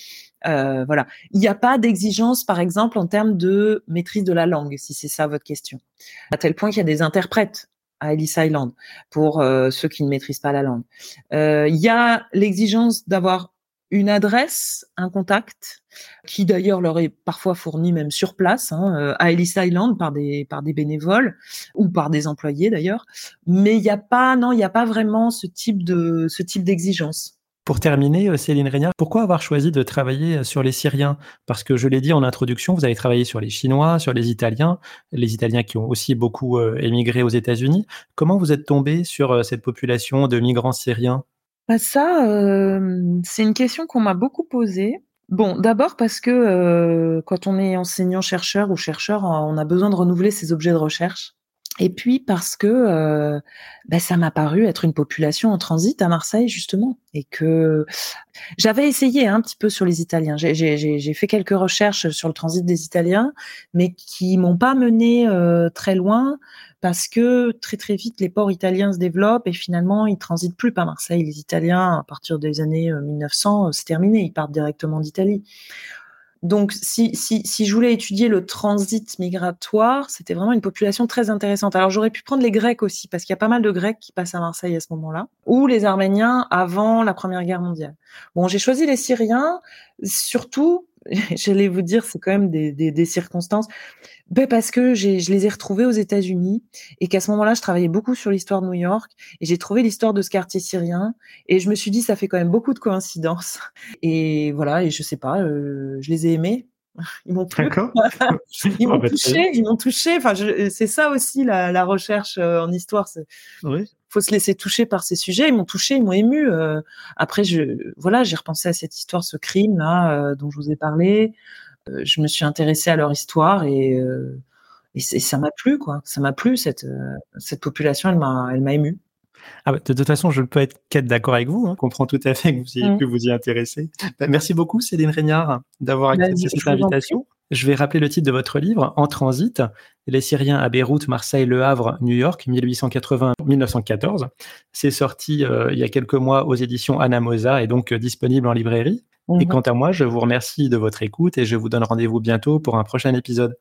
euh, voilà. Il n'y a pas d'exigence, par exemple, en termes de maîtrise de la langue, si c'est ça votre question. À tel point qu'il y a des interprètes à Ellis Island pour euh, ceux qui ne maîtrisent pas la langue. Euh, il y a l'exigence d'avoir une adresse, un contact, qui d'ailleurs leur est parfois fourni même sur place hein, à Ellis Island par des par des bénévoles ou par des employés d'ailleurs. Mais il n'y a pas, non, il n'y a pas vraiment ce type de ce type d'exigence. Pour terminer, euh, Céline Régnard, pourquoi avoir choisi de travailler euh, sur les Syriens? Parce que je l'ai dit en introduction, vous avez travaillé sur les Chinois, sur les Italiens, les Italiens qui ont aussi beaucoup euh, émigré aux États-Unis. Comment vous êtes tombé sur cette population de migrants syriens? Bah, Ça, c'est une question qu'on m'a beaucoup posée. Bon, d'abord parce que quand on est enseignant-chercheur ou chercheur, on a besoin de renouveler ses objets de recherche. Et puis parce que bah, ça m'a paru être une population en transit à Marseille justement, et que j'avais essayé un petit peu sur les Italiens. J'ai fait quelques recherches sur le transit des Italiens, mais qui m'ont pas mené euh, très loin parce que très très vite les ports italiens se développent et finalement ils transitent plus par Marseille. Les Italiens à partir des années 1900 euh, c'est terminé, ils partent directement d'Italie. Donc, si, si, si je voulais étudier le transit migratoire, c'était vraiment une population très intéressante. Alors, j'aurais pu prendre les Grecs aussi, parce qu'il y a pas mal de Grecs qui passent à Marseille à ce moment-là, ou les Arméniens avant la Première Guerre mondiale. Bon, j'ai choisi les Syriens, surtout j'allais vous dire, c'est quand même des, des, des circonstances. Ben parce que je les ai retrouvés aux États-Unis et qu'à ce moment-là, je travaillais beaucoup sur l'histoire de New York et j'ai trouvé l'histoire de ce quartier syrien et je me suis dit, ça fait quand même beaucoup de coïncidences. Et voilà, et je sais pas, euh, je les ai aimés. Ils m'ont ils m'ont ah, bah, touché, ils m'ont touché. Enfin, c'est ça aussi la, la recherche euh, en histoire. Oui. Faut se laisser toucher par ces sujets. Ils m'ont touché, ils m'ont ému. Euh. après, je, voilà, j'ai repensé à cette histoire, ce crime là euh, dont je vous ai parlé. je me suis intéressée à leur histoire et, et, ça m'a plu, quoi. Ça m'a plu cette cette population. Elle m'a, elle m'a ému. Ah bah, de toute façon, je ne peux être qu'être d'accord avec vous. Hein. Je comprends tout à fait que vous ayez mmh. pu vous y intéresser. Bah, merci beaucoup, Céline Régnard, d'avoir bah, accepté cette invitation. Je vais rappeler le titre de votre livre, En transit, les Syriens à Beyrouth, Marseille, Le Havre, New York, 1880-1914. C'est sorti euh, il y a quelques mois aux éditions Anamosa et donc euh, disponible en librairie. Et mmh quant à moi, je vous remercie de votre écoute et je vous donne rendez-vous bientôt pour un prochain épisode.